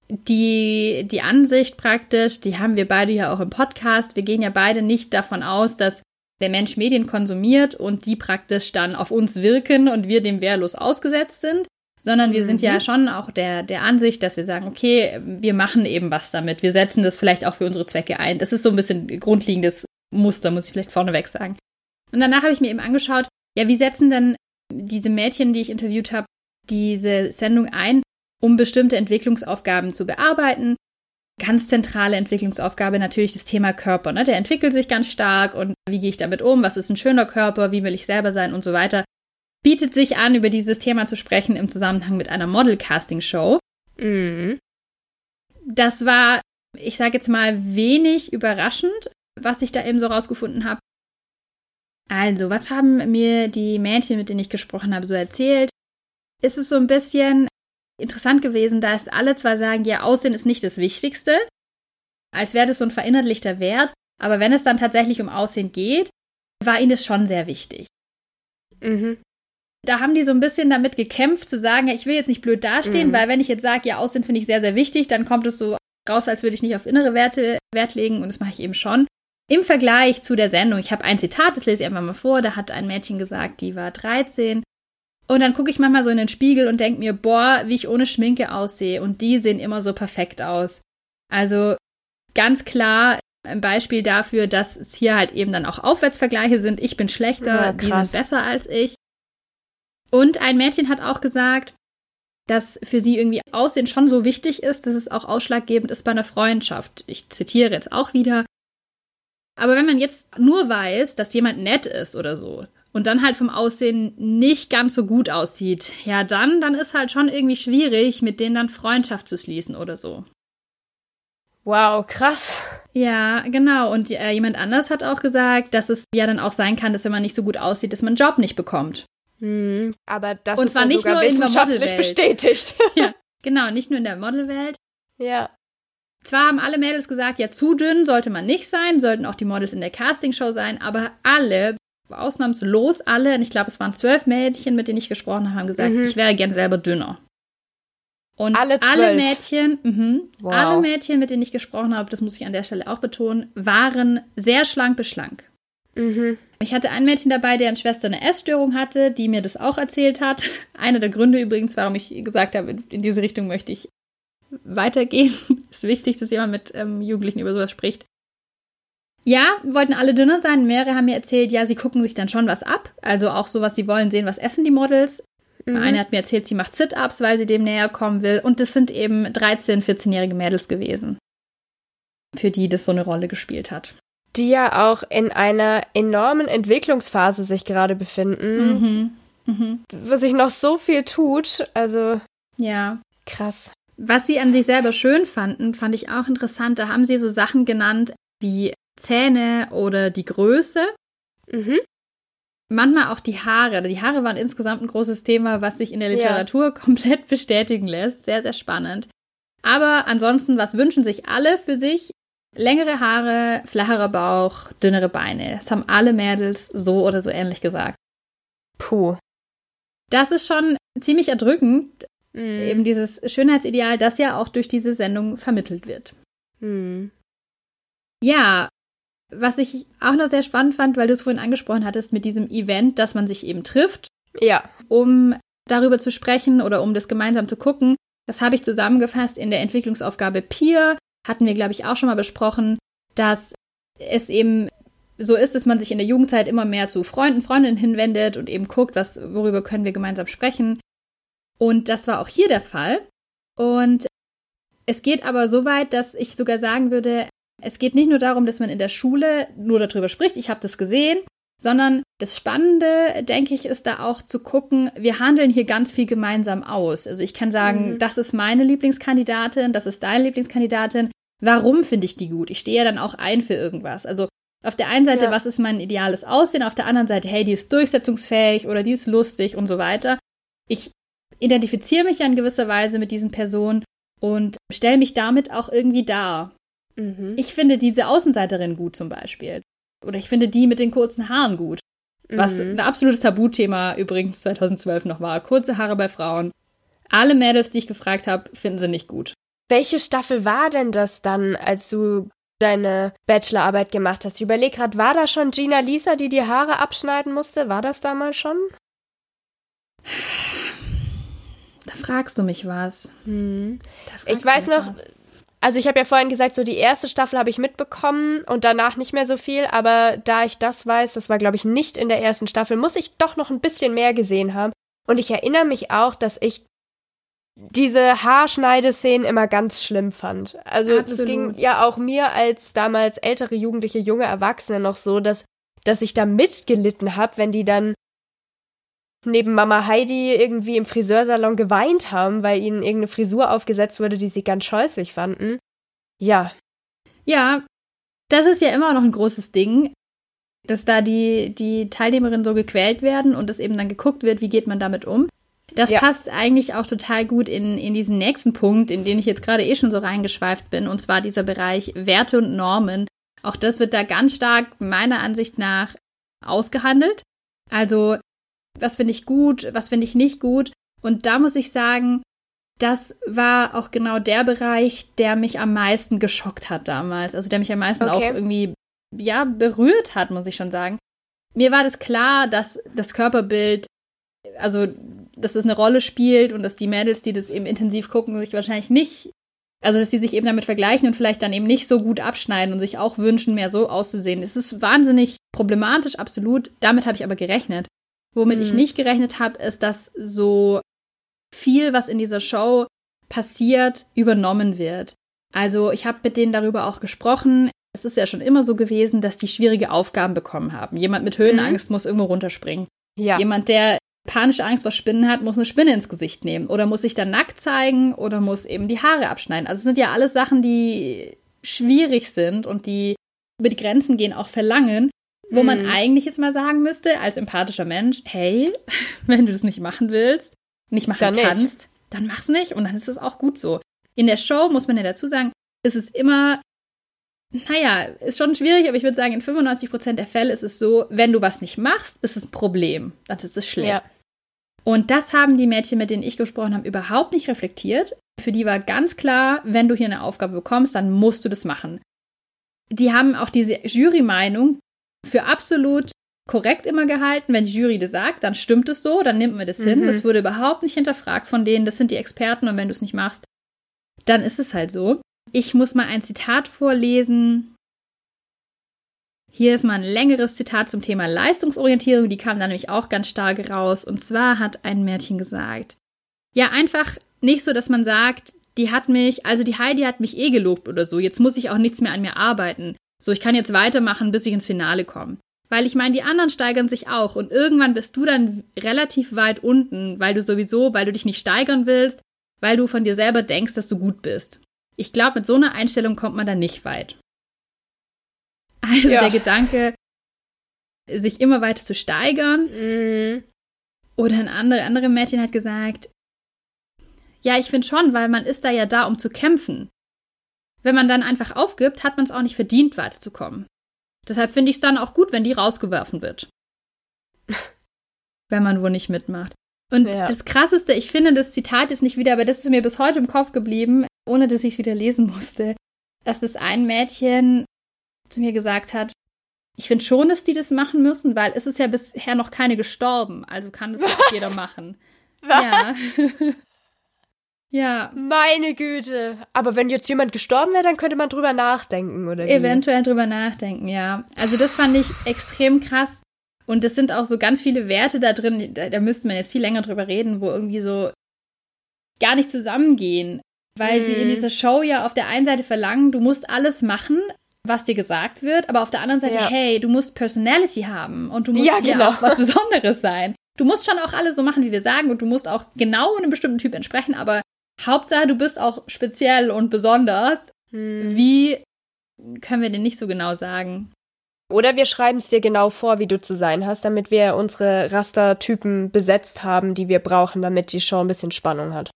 die, die Ansicht praktisch, die haben wir beide ja auch im Podcast. Wir gehen ja beide nicht davon aus, dass der Mensch Medien konsumiert und die praktisch dann auf uns wirken und wir dem wehrlos ausgesetzt sind, sondern wir mhm. sind ja mhm. schon auch der, der Ansicht, dass wir sagen, okay, wir machen eben was damit. Wir setzen das vielleicht auch für unsere Zwecke ein. Das ist so ein bisschen grundlegendes Muster, muss ich vielleicht vorneweg sagen. Und danach habe ich mir eben angeschaut, ja, wie setzen denn diese Mädchen, die ich interviewt habe, diese Sendung ein, um bestimmte Entwicklungsaufgaben zu bearbeiten. Ganz zentrale Entwicklungsaufgabe natürlich das Thema Körper. Ne? Der entwickelt sich ganz stark und wie gehe ich damit um? Was ist ein schöner Körper? Wie will ich selber sein und so weiter? Bietet sich an, über dieses Thema zu sprechen im Zusammenhang mit einer Model-Casting-Show. Mhm. Das war, ich sage jetzt mal, wenig überraschend, was ich da eben so rausgefunden habe. Also, was haben mir die Mädchen, mit denen ich gesprochen habe, so erzählt? Ist es so ein bisschen interessant gewesen, dass alle zwar sagen, ja, Aussehen ist nicht das Wichtigste, als wäre das so ein verinnerlichter Wert, aber wenn es dann tatsächlich um Aussehen geht, war ihnen das schon sehr wichtig. Mhm da haben die so ein bisschen damit gekämpft, zu sagen, ja, ich will jetzt nicht blöd dastehen, mhm. weil wenn ich jetzt sage, ja, Aussehen finde ich sehr, sehr wichtig, dann kommt es so raus, als würde ich nicht auf innere Werte Wert legen und das mache ich eben schon. Im Vergleich zu der Sendung, ich habe ein Zitat, das lese ich einfach mal vor, da hat ein Mädchen gesagt, die war 13. Und dann gucke ich manchmal so in den Spiegel und denke mir, boah, wie ich ohne Schminke aussehe. Und die sehen immer so perfekt aus. Also ganz klar ein Beispiel dafür, dass es hier halt eben dann auch Aufwärtsvergleiche sind. Ich bin schlechter, ja, die sind besser als ich. Und ein Mädchen hat auch gesagt, dass für sie irgendwie Aussehen schon so wichtig ist, dass es auch ausschlaggebend ist bei einer Freundschaft. Ich zitiere jetzt auch wieder. Aber wenn man jetzt nur weiß, dass jemand nett ist oder so und dann halt vom Aussehen nicht ganz so gut aussieht, ja, dann, dann ist halt schon irgendwie schwierig, mit denen dann Freundschaft zu schließen oder so. Wow, krass. Ja, genau. Und äh, jemand anders hat auch gesagt, dass es ja dann auch sein kann, dass wenn man nicht so gut aussieht, dass man einen Job nicht bekommt. Hm, aber das und ist zwar ja nicht sogar nur wissenschaftlich bestätigt. ja, genau, nicht nur in der Modelwelt. Ja. Zwar haben alle Mädels gesagt, ja, zu dünn sollte man nicht sein, sollten auch die Models in der Castingshow sein, aber alle, ausnahmslos alle, und ich glaube, es waren zwölf Mädchen, mit denen ich gesprochen habe, haben gesagt, mhm. ich wäre gern selber dünner. Und alle, alle Mädchen, mh, wow. alle Mädchen, mit denen ich gesprochen habe, das muss ich an der Stelle auch betonen, waren sehr schlank bis schlank. Mhm. Ich hatte ein Mädchen dabei, deren Schwester eine Essstörung hatte, die mir das auch erzählt hat. Einer der Gründe übrigens, warum ich gesagt habe, in diese Richtung möchte ich weitergehen. ist wichtig, dass jemand mit ähm, Jugendlichen über sowas spricht. Ja, wollten alle dünner sein. Mehrere haben mir erzählt, ja, sie gucken sich dann schon was ab. Also auch so, was sie wollen, sehen, was essen die Models. Mhm. Eine hat mir erzählt, sie macht Sit-Ups, weil sie dem näher kommen will. Und das sind eben 13-, 14-jährige Mädels gewesen, für die das so eine Rolle gespielt hat die ja auch in einer enormen Entwicklungsphase sich gerade befinden, mhm. Mhm. wo sich noch so viel tut. Also ja, krass. Was sie an sich selber schön fanden, fand ich auch interessant. Da haben sie so Sachen genannt wie Zähne oder die Größe. Mhm. manchmal auch die Haare. Die Haare waren insgesamt ein großes Thema, was sich in der Literatur ja. komplett bestätigen lässt. Sehr, sehr spannend. Aber ansonsten, was wünschen sich alle für sich? Längere Haare, flacherer Bauch, dünnere Beine. Das haben alle Mädels so oder so ähnlich gesagt. Puh. Das ist schon ziemlich erdrückend, mm. eben dieses Schönheitsideal, das ja auch durch diese Sendung vermittelt wird. Mm. Ja, was ich auch noch sehr spannend fand, weil du es vorhin angesprochen hattest, mit diesem Event, dass man sich eben trifft, ja. um darüber zu sprechen oder um das gemeinsam zu gucken. Das habe ich zusammengefasst in der Entwicklungsaufgabe Peer. Hatten wir, glaube ich, auch schon mal besprochen, dass es eben so ist, dass man sich in der Jugendzeit immer mehr zu Freunden, Freundinnen hinwendet und eben guckt, was, worüber können wir gemeinsam sprechen. Und das war auch hier der Fall. Und es geht aber so weit, dass ich sogar sagen würde, es geht nicht nur darum, dass man in der Schule nur darüber spricht, ich habe das gesehen, sondern das Spannende, denke ich, ist da auch zu gucken, wir handeln hier ganz viel gemeinsam aus. Also ich kann sagen, mhm. das ist meine Lieblingskandidatin, das ist deine Lieblingskandidatin. Warum finde ich die gut? Ich stehe ja dann auch ein für irgendwas. Also auf der einen Seite, ja. was ist mein ideales Aussehen? Auf der anderen Seite, hey, die ist durchsetzungsfähig oder die ist lustig und so weiter. Ich identifiziere mich ja in gewisser Weise mit diesen Personen und stelle mich damit auch irgendwie dar. Mhm. Ich finde diese Außenseiterin gut zum Beispiel. Oder ich finde die mit den kurzen Haaren gut. Was mhm. ein absolutes Tabuthema übrigens 2012 noch war. Kurze Haare bei Frauen. Alle Mädels, die ich gefragt habe, finden sie nicht gut. Welche Staffel war denn das dann, als du deine Bachelorarbeit gemacht hast. Ich überlege gerade, war da schon Gina Lisa, die die Haare abschneiden musste? War das damals schon? Da fragst du mich was. Hm. Ich weiß noch, was. also ich habe ja vorhin gesagt, so die erste Staffel habe ich mitbekommen und danach nicht mehr so viel, aber da ich das weiß, das war glaube ich nicht in der ersten Staffel, muss ich doch noch ein bisschen mehr gesehen haben. Und ich erinnere mich auch, dass ich diese Haarschneideszenen immer ganz schlimm fand. Also es ging ja auch mir als damals ältere Jugendliche, junge Erwachsene noch so, dass, dass ich da mitgelitten habe, wenn die dann neben Mama Heidi irgendwie im Friseursalon geweint haben, weil ihnen irgendeine Frisur aufgesetzt wurde, die sie ganz scheußlich fanden. Ja. Ja, das ist ja immer noch ein großes Ding, dass da die, die Teilnehmerinnen so gequält werden und es eben dann geguckt wird, wie geht man damit um. Das ja. passt eigentlich auch total gut in, in diesen nächsten Punkt, in den ich jetzt gerade eh schon so reingeschweift bin, und zwar dieser Bereich Werte und Normen. Auch das wird da ganz stark meiner Ansicht nach ausgehandelt. Also, was finde ich gut, was finde ich nicht gut. Und da muss ich sagen, das war auch genau der Bereich, der mich am meisten geschockt hat damals. Also der mich am meisten okay. auch irgendwie, ja, berührt hat, muss ich schon sagen. Mir war das klar, dass das Körperbild, also dass das eine Rolle spielt und dass die Mädels, die das eben intensiv gucken, sich wahrscheinlich nicht, also dass die sich eben damit vergleichen und vielleicht dann eben nicht so gut abschneiden und sich auch wünschen, mehr so auszusehen. Es ist wahnsinnig problematisch, absolut. Damit habe ich aber gerechnet. Womit mhm. ich nicht gerechnet habe, ist, dass so viel, was in dieser Show passiert, übernommen wird. Also ich habe mit denen darüber auch gesprochen. Es ist ja schon immer so gewesen, dass die schwierige Aufgaben bekommen haben. Jemand mit Höhenangst mhm. muss irgendwo runterspringen. Ja. Jemand, der panische Angst vor Spinnen hat, muss eine Spinne ins Gesicht nehmen oder muss sich dann nackt zeigen oder muss eben die Haare abschneiden. Also es sind ja alles Sachen, die schwierig sind und die über die Grenzen gehen, auch verlangen, wo hm. man mhm. eigentlich jetzt mal sagen müsste, als empathischer Mensch, hey, wenn du das nicht machen willst, nicht machen dann kannst, nicht. dann mach's nicht und dann ist es auch gut so. In der Show muss man ja dazu sagen, ist es immer naja, ist schon schwierig, aber ich würde sagen, in 95% der Fälle ist es so, wenn du was nicht machst, ist es ein Problem. Dann ist es schlecht. Ja. Und das haben die Mädchen, mit denen ich gesprochen habe, überhaupt nicht reflektiert. Für die war ganz klar, wenn du hier eine Aufgabe bekommst, dann musst du das machen. Die haben auch diese Jury-Meinung für absolut korrekt immer gehalten. Wenn die Jury das sagt, dann stimmt es so, dann nimmt man das mhm. hin. Das wurde überhaupt nicht hinterfragt von denen. Das sind die Experten und wenn du es nicht machst, dann ist es halt so. Ich muss mal ein Zitat vorlesen hier ist mal ein längeres Zitat zum Thema Leistungsorientierung, die kam dann nämlich auch ganz stark raus. Und zwar hat ein Mädchen gesagt, ja, einfach nicht so, dass man sagt, die hat mich, also die Heidi hat mich eh gelobt oder so, jetzt muss ich auch nichts mehr an mir arbeiten. So, ich kann jetzt weitermachen, bis ich ins Finale komme. Weil ich meine, die anderen steigern sich auch und irgendwann bist du dann relativ weit unten, weil du sowieso, weil du dich nicht steigern willst, weil du von dir selber denkst, dass du gut bist. Ich glaube, mit so einer Einstellung kommt man da nicht weit. Also ja. der Gedanke, sich immer weiter zu steigern. Mhm. Oder ein andere, andere Mädchen hat gesagt, ja, ich finde schon, weil man ist da ja da, um zu kämpfen. Wenn man dann einfach aufgibt, hat man es auch nicht verdient, weiterzukommen. Deshalb finde ich es dann auch gut, wenn die rausgeworfen wird. wenn man wohl nicht mitmacht. Und Ja. das Krasseste, ich finde das Zitat jetzt nicht wieder, aber das ist mir bis heute im Kopf geblieben, ohne dass ich es wieder lesen musste, dass das ein Mädchen zu mir gesagt hat, ich finde schon, dass die das machen müssen, weil es ist ja bisher noch keine gestorben, also kann das Was? jeder machen. Was? Ja. ja, Meine Güte. Aber wenn jetzt jemand gestorben wäre, dann könnte man drüber nachdenken, oder wie? eventuell drüber nachdenken, ja. Also das fand ich extrem krass. Und es sind auch so ganz viele Werte da drin, da, da müsste man jetzt viel länger drüber reden, wo irgendwie so gar nicht zusammengehen. Weil sie in Mhm. dieser Show ja auf der einen Seite verlangen, du musst alles machen, was dir gesagt wird, aber auf der anderen Seite, Ja. hey, du musst Personality haben und du musst Ja, genau. auch was Besonderes sein. Du musst schon auch alles so machen, wie wir sagen, und du musst auch genau einem bestimmten Typ entsprechen, aber Hauptsache, du bist auch speziell und besonders. Hm. Wie können wir denn nicht so genau sagen? Oder wir schreiben es dir genau vor, wie du zu sein hast, damit wir unsere Rastertypen besetzt haben, die wir brauchen, damit die Show ein bisschen Spannung hat.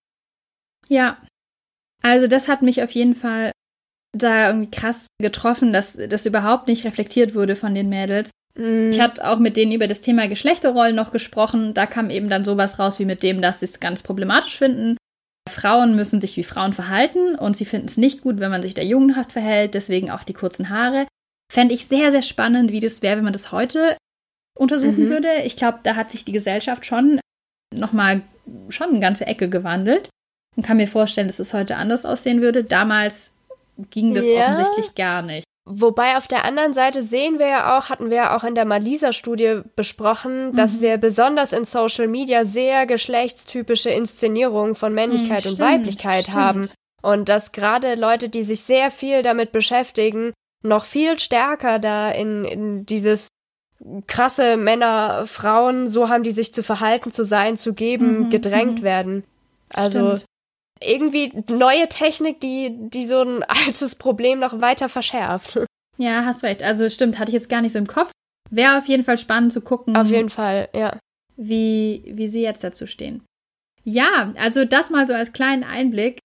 Ja. Also das hat mich auf jeden Fall da irgendwie krass getroffen, dass das überhaupt nicht reflektiert wurde von den Mädels. Ich hatte auch mit denen über das Thema Geschlechterrollen noch gesprochen. Da kam eben dann sowas raus wie mit dem, dass sie es ganz problematisch finden. Frauen müssen sich wie Frauen verhalten und sie finden es nicht gut, wenn man sich da jungenhaft verhält, deswegen auch die kurzen Haare. Fände ich sehr, sehr spannend, wie das wäre, wenn man das heute untersuchen Mhm. würde. Ich glaube, da hat sich die Gesellschaft schon nochmal schon eine ganze Ecke gewandelt und kann mir vorstellen, dass es heute anders aussehen würde. Damals ging das Ja. offensichtlich gar nicht. Wobei auf der anderen Seite sehen wir ja auch, hatten wir ja auch in der Malisa-Studie besprochen, dass Mhm. wir besonders in Social Media sehr geschlechtstypische Inszenierungen von Männlichkeit Hm, und stimmt, Weiblichkeit stimmt. haben. Und dass gerade Leute, die sich sehr viel damit beschäftigen, noch viel stärker da in, in dieses krasse Männer, Frauen, so haben die sich zu verhalten, zu sein, zu geben, Mhm, gedrängt mhm. werden. Also Stimmt. Irgendwie neue Technik, die, die so ein altes Problem noch weiter verschärft. Ja, hast recht. Also stimmt, hatte ich jetzt gar nicht so im Kopf. Wäre auf jeden Fall spannend zu gucken, Auf jeden Fall, ja. wie, wie sie jetzt dazu stehen. Ja, also das mal so als kleinen Einblick.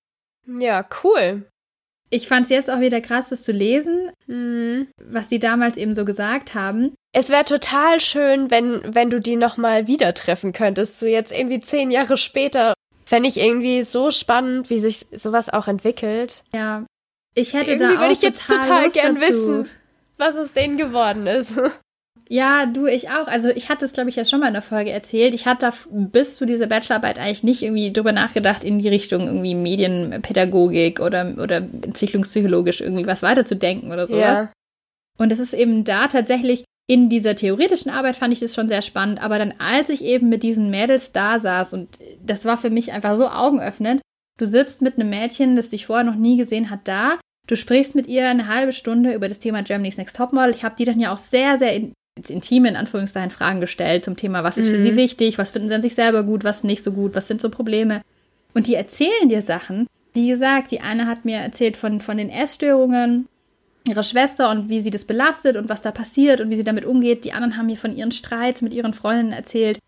Ja, cool. Ich fand es jetzt auch wieder krass, das zu lesen, Mhm. was die damals eben so gesagt haben. Es wäre total schön, wenn, wenn du die nochmal wieder treffen könntest. So jetzt irgendwie zehn Jahre später. Fände ich irgendwie so spannend, wie sich sowas auch entwickelt. Ja, ich hätte Irgendwie da auch würde ich jetzt total, total gern dazu. wissen. Was aus denen geworden ist. Ja, du, ich auch. Also ich hatte es, glaube ich, ja schon mal in der Folge erzählt. Ich hatte bis zu dieser Bachelorarbeit eigentlich nicht irgendwie drüber nachgedacht, in die Richtung irgendwie Medienpädagogik oder, oder entwicklungspsychologisch irgendwie was weiterzudenken oder sowas. Ja. Und es ist eben da tatsächlich in dieser theoretischen Arbeit fand ich das schon sehr spannend, aber dann als ich eben mit diesen Mädels da saß und das war für mich einfach so augenöffnend, du sitzt mit einem Mädchen, das dich vorher noch nie gesehen hat, da, du sprichst mit ihr eine halbe Stunde über das Thema Germany's Next Topmodel. Ich habe die dann ja auch sehr, sehr in, intime, in Anführungszeichen, Fragen gestellt zum Thema, was ist für Mhm. sie wichtig, was finden sie an sich selber gut, was nicht so gut, was sind so Probleme. Und die erzählen dir Sachen. Wie gesagt, die eine hat mir erzählt von, von den Essstörungen ihrer Schwester und wie sie das belastet und was da passiert und wie sie damit umgeht. Die anderen haben mir von ihren Streits mit ihren Freundinnen erzählt.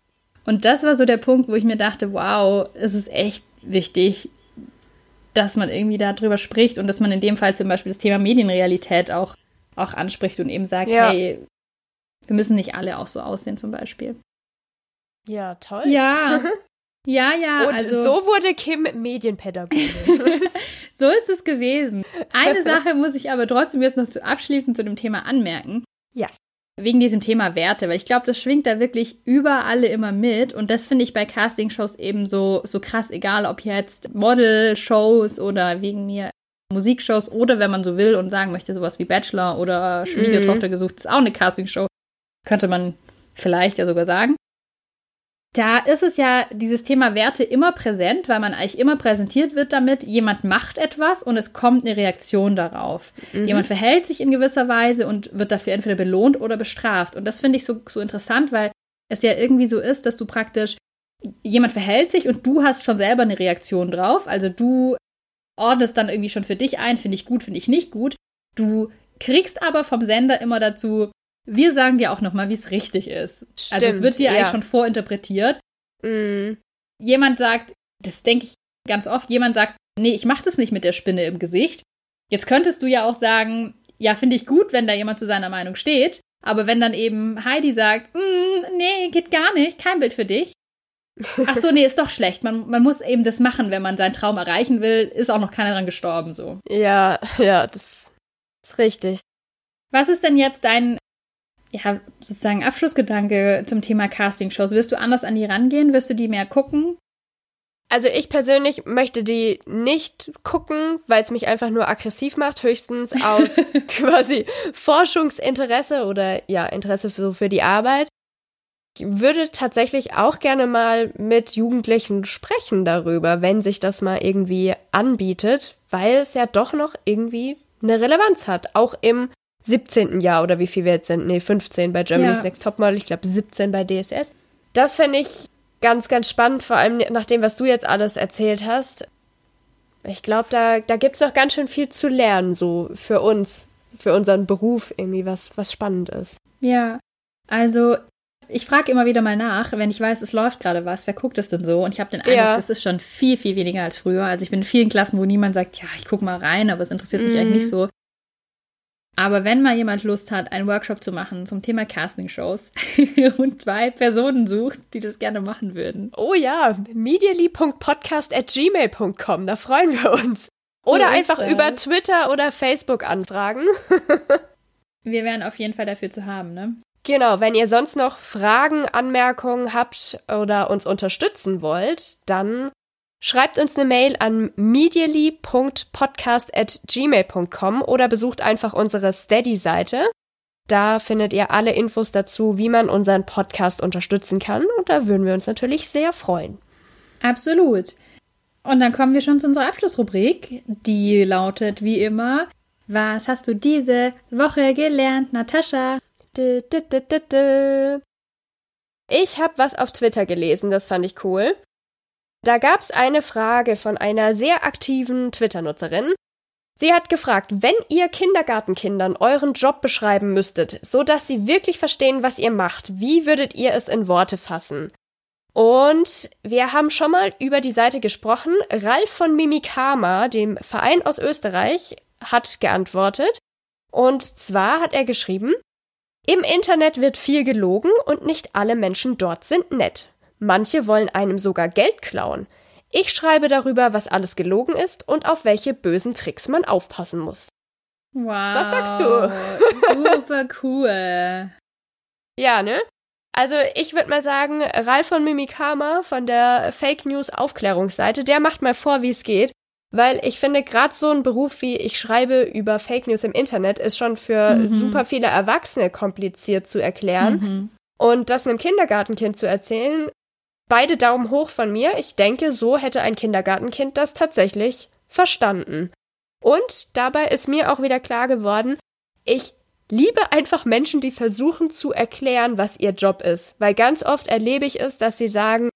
Und das war so der Punkt, wo ich mir dachte, wow, es ist echt wichtig, dass man irgendwie darüber spricht und dass man in dem Fall zum Beispiel das Thema Medienrealität auch, auch anspricht und eben sagt, Ja. hey, wir müssen nicht alle auch so aussehen zum Beispiel. Ja, toll. Ja, ja, ja. Und also, so wurde Kim Medienpädagogin. So ist es gewesen. Eine Sache muss ich aber trotzdem jetzt noch zu abschließend zu dem Thema anmerken. Ja. Wegen diesem Thema Werte, weil ich glaube, das schwingt da wirklich überall immer mit. Und das finde ich bei Castingshows eben so, so krass, egal ob jetzt Model-Shows oder wegen mir Musikshows oder wenn man so will und sagen möchte, sowas wie Bachelor oder Schwiegertochter gesucht, ist auch eine Castingshow. Könnte man vielleicht ja sogar sagen. Da ist es ja dieses Thema Werte immer präsent, weil man eigentlich immer präsentiert wird damit, jemand macht etwas und es kommt eine Reaktion darauf. Mhm. Jemand verhält sich in gewisser Weise und wird dafür entweder belohnt oder bestraft. Und das finde ich so, so interessant, weil es ja irgendwie so ist, dass du praktisch, jemand verhält sich und du hast schon selber eine Reaktion drauf. Also du ordnest dann irgendwie schon für dich ein, finde ich gut, finde ich nicht gut. Du kriegst aber vom Sender immer dazu, wir sagen dir auch nochmal, wie es richtig ist. Stimmt, also es wird dir ja. eigentlich schon vorinterpretiert. Mm, Jemand sagt, das denke ich ganz oft, jemand sagt, nee, ich mache das nicht mit der Spinne im Gesicht. Jetzt könntest du ja auch sagen, ja, finde ich gut, wenn da jemand zu seiner Meinung steht. Aber wenn dann eben Heidi sagt, "Mm, nee, geht gar nicht, kein Bild für dich. Ach so, nee, ist doch schlecht. Man, man muss eben das machen, wenn man seinen Traum erreichen will. Ist auch noch keiner dran gestorben, so. ja, ja, das ist richtig. Was ist denn jetzt dein, ja, sozusagen Abschlussgedanke zum Thema Castingshows? Wirst du anders an die rangehen? Wirst du die mehr gucken? Also ich persönlich möchte die nicht gucken, weil es mich einfach nur aggressiv macht, höchstens aus quasi Forschungsinteresse oder ja, Interesse für, so für die Arbeit. Ich würde tatsächlich auch gerne mal mit Jugendlichen sprechen darüber, wenn sich das mal irgendwie anbietet, weil es ja doch noch irgendwie eine Relevanz hat, auch im 17. Jahr oder wie viel wir jetzt sind. Nee, 15 bei Germany's Ja. Next Topmodel, ich glaube 17 bei DSS. Das fände ich ganz, ganz spannend, vor allem nach dem, was du jetzt alles erzählt hast. Ich glaube, da, da gibt es noch ganz schön viel zu lernen, so für uns, für unseren Beruf irgendwie, was, was spannend ist. Ja, also ich frage immer wieder mal nach, wenn ich weiß, es läuft gerade was, wer guckt es denn so? Und ich habe den Eindruck, Ja. das ist schon viel, viel weniger als früher. Also ich bin in vielen Klassen, wo niemand sagt, ja, ich gucke mal rein, aber es interessiert mich Mhm. eigentlich nicht so. Aber wenn mal jemand Lust hat, einen Workshop zu machen zum Thema Castingshows und zwei Personen sucht, die das gerne machen würden. Oh ja, medially.podcast.gmail.com, da freuen wir uns. So Oder ist einfach das. über Twitter oder Facebook anfragen. Wir wären auf jeden Fall dafür zu haben, ne? Genau, wenn ihr sonst noch Fragen, Anmerkungen habt oder uns unterstützen wollt, dann schreibt uns eine Mail an medially.podcast.gmail.com oder besucht einfach unsere Steady-Seite. Da findet ihr alle Infos dazu, wie man unseren Podcast unterstützen kann und da würden wir uns natürlich sehr freuen. Absolut. Und dann kommen wir schon zu unserer Abschlussrubrik. Die lautet wie immer: Was hast du diese Woche gelernt, Natascha? Ich habe was auf Twitter gelesen, das fand ich cool. Da gab es eine Frage von einer sehr aktiven Twitter-Nutzerin. Sie hat gefragt, wenn ihr Kindergartenkindern euren Job beschreiben müsstet, so dass sie wirklich verstehen, was ihr macht, wie würdet ihr es in Worte fassen? Und wir haben schon mal über die Seite gesprochen. Ralf von Mimikama, dem Verein aus Österreich, hat geantwortet. Und zwar hat er geschrieben, im Internet wird viel gelogen und nicht alle Menschen dort sind nett. Manche wollen einem sogar Geld klauen. Ich schreibe darüber, was alles gelogen ist und auf welche bösen Tricks man aufpassen muss. Wow. Was sagst du? Super cool. Ja, ne? Also ich würde mal sagen, Ralf von Mimikama von der Fake News Aufklärungsseite, der macht mal vor, wie es geht. Weil ich finde, gerade so ein Beruf wie ich schreibe über Fake News im Internet ist schon für Mhm. super viele Erwachsene kompliziert zu erklären. Mhm. Und das einem Kindergartenkind zu erzählen, beide Daumen hoch von mir. Ich denke, so hätte ein Kindergartenkind das tatsächlich verstanden. Und dabei ist mir auch wieder klar geworden, ich liebe einfach Menschen, die versuchen zu erklären, was ihr Job ist. Weil ganz oft erlebe ich es, dass sie sagen,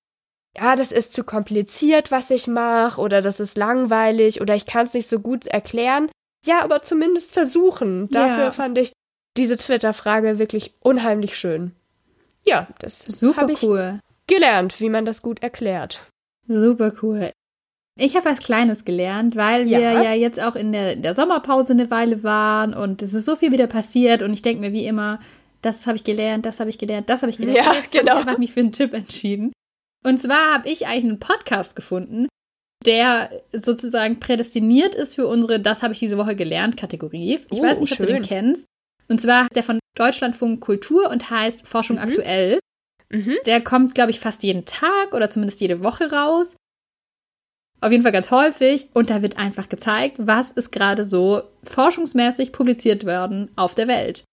ja, das ist zu kompliziert, was ich mache, oder das ist langweilig, oder ich kann es nicht so gut erklären. Ja, aber zumindest versuchen. Dafür Ja. fand ich diese Twitter-Frage wirklich unheimlich schön. Ja, das Super cool. Gelernt, wie man das gut erklärt. Super cool. Ich habe was Kleines gelernt, weil wir Ja. ja jetzt auch in der, der Sommerpause eine Weile waren und es ist so viel wieder passiert und ich denke mir wie immer, das habe ich gelernt, das habe ich gelernt, das habe ich gelernt. Ja, jetzt genau. habe ich einfach mich für einen Tipp entschieden. Und zwar habe ich eigentlich einen Podcast gefunden, der sozusagen prädestiniert ist für unsere Das habe ich diese Woche gelernt Kategorie. Ich Oh, weiß nicht, ob du den schön. kennst. Und zwar ist der von Deutschlandfunk Kultur und heißt Forschung Mhm. aktuell. Mhm. Der kommt, glaube ich, fast jeden Tag oder zumindest jede Woche raus. Auf jeden Fall ganz häufig. Und da wird einfach gezeigt, was ist gerade so forschungsmäßig publiziert worden auf der Welt.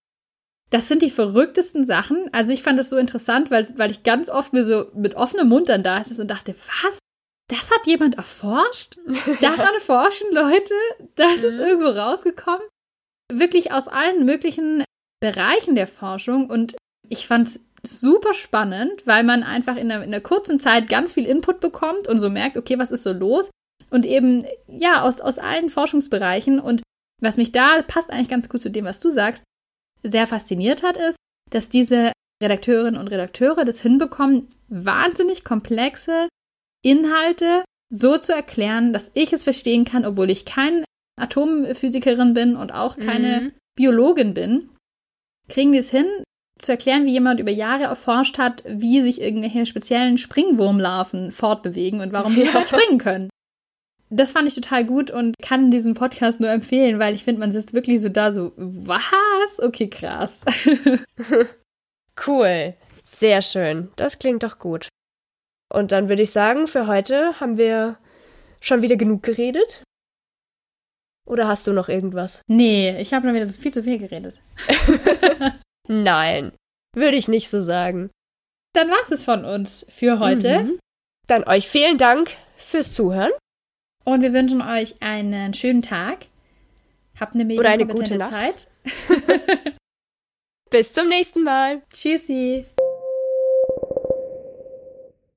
Das sind die verrücktesten Sachen. Also ich fand das so interessant, weil, weil ich ganz oft mir so mit offenem Mund dann da ist und dachte, was? Das hat jemand erforscht? Daran forschen Leute? Das ist Mhm. irgendwo rausgekommen? Wirklich aus allen möglichen Bereichen der Forschung. Und ich fand es super spannend, weil man einfach in einer, in einer kurzen Zeit ganz viel Input bekommt und so merkt, okay, was ist so los? Und eben, ja, aus, aus allen Forschungsbereichen. Und was mich da passt eigentlich ganz gut zu dem, was du sagst, sehr fasziniert hat, ist, dass diese Redakteurinnen und Redakteure das hinbekommen, wahnsinnig komplexe Inhalte so zu erklären, dass ich es verstehen kann, obwohl ich keine Atomphysikerin bin und auch keine mhm. Biologin bin. Kriegen wir es hin, zu erklären, wie jemand über Jahre erforscht hat, wie sich irgendwelche speziellen Springwurmlarven fortbewegen und warum die ja. springen können. Das fand ich total gut und kann diesen Podcast nur empfehlen, weil ich finde, man sitzt wirklich so da, so, was? Okay, krass. cool. Sehr schön. Das klingt doch gut. Und dann würde ich sagen, für heute haben wir schon wieder genug geredet. Oder hast du noch irgendwas? Nee, ich habe noch wieder viel zu viel geredet. Nein, würde ich nicht so sagen. Dann war es von uns für heute. Mhm. Dann euch vielen Dank fürs Zuhören. Und wir wünschen euch einen schönen Tag. Habt eine mega Oder eine gute Nacht. Zeit. Bis zum nächsten Mal. Tschüssi.